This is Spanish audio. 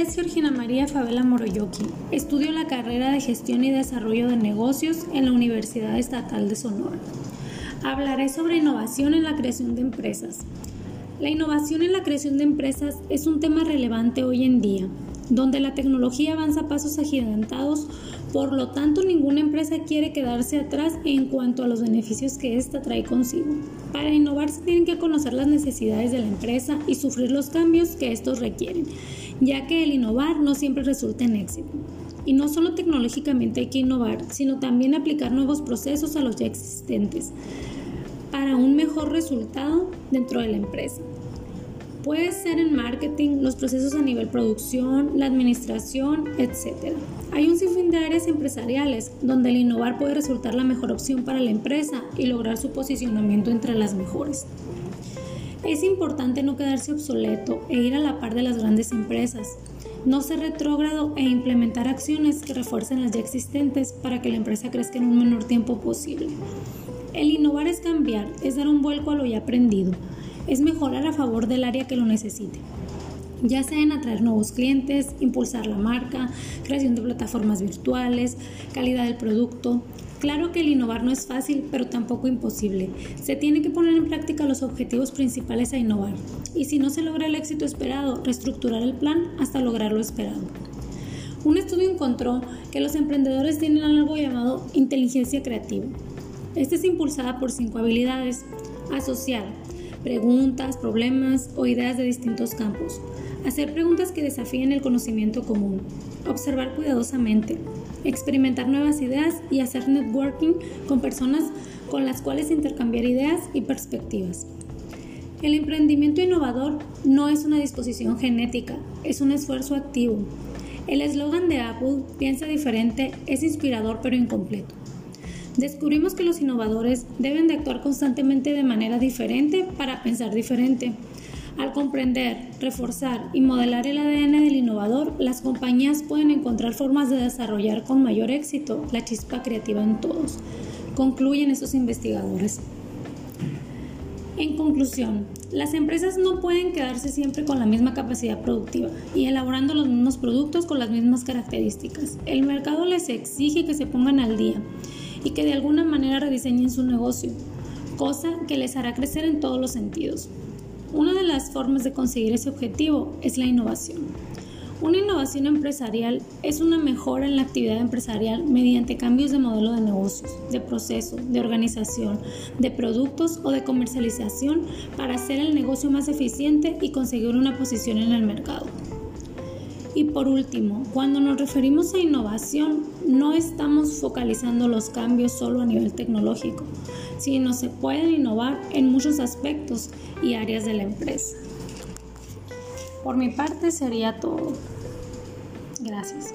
es Georgina María Favela Moroyoki. Estudio la carrera de Gestión y Desarrollo de Negocios en la Universidad Estatal de Sonora. Hablaré sobre innovación en la creación de empresas. La innovación en la creación de empresas es un tema relevante hoy en día, donde la tecnología avanza a pasos agigantados, por lo tanto ninguna empresa quiere quedarse atrás en cuanto a los beneficios que ésta trae consigo. Para innovar se tienen que conocer las necesidades de la empresa y sufrir los cambios que estos requieren, ya que el innovar no siempre resulta en éxito. Y no solo tecnológicamente hay que innovar, sino también aplicar nuevos procesos a los ya existentes para un mejor resultado dentro de la empresa. Puede ser en marketing, los procesos a nivel producción, la administración, etc. Hay un sinfín de áreas empresariales donde el innovar puede resultar la mejor opción para la empresa y lograr su posicionamiento entre las mejores. Es importante no quedarse obsoleto e ir a la par de las grandes empresas, no ser retrógrado e implementar acciones que refuercen las ya existentes para que la empresa crezca en un menor tiempo posible. El innovar es cambiar, es dar un vuelco a lo ya aprendido, es mejorar a favor del área que lo necesite ya sea en atraer nuevos clientes, impulsar la marca, creación de plataformas virtuales, calidad del producto. Claro que el innovar no es fácil, pero tampoco imposible. Se tiene que poner en práctica los objetivos principales a innovar. Y si no se logra el éxito esperado, reestructurar el plan hasta lograr lo esperado. Un estudio encontró que los emprendedores tienen algo llamado inteligencia creativa. Esta es impulsada por cinco habilidades. Asociar, preguntas, problemas o ideas de distintos campos. Hacer preguntas que desafíen el conocimiento común. Observar cuidadosamente. Experimentar nuevas ideas y hacer networking con personas con las cuales intercambiar ideas y perspectivas. El emprendimiento innovador no es una disposición genética, es un esfuerzo activo. El eslogan de Apple, piensa diferente, es inspirador pero incompleto descubrimos que los innovadores deben de actuar constantemente de manera diferente para pensar diferente. Al comprender, reforzar y modelar el ADN del innovador, las compañías pueden encontrar formas de desarrollar con mayor éxito la chispa creativa en todos, concluyen esos investigadores. En conclusión, las empresas no pueden quedarse siempre con la misma capacidad productiva y elaborando los mismos productos con las mismas características. El mercado les exige que se pongan al día y que de alguna manera rediseñen su negocio, cosa que les hará crecer en todos los sentidos. Una de las formas de conseguir ese objetivo es la innovación. Una innovación empresarial es una mejora en la actividad empresarial mediante cambios de modelo de negocios, de proceso, de organización, de productos o de comercialización para hacer el negocio más eficiente y conseguir una posición en el mercado. Y por último, cuando nos referimos a innovación, no estamos focalizando los cambios solo a nivel tecnológico, sino se pueden innovar en muchos aspectos y áreas de la empresa. Por mi parte sería todo. Gracias.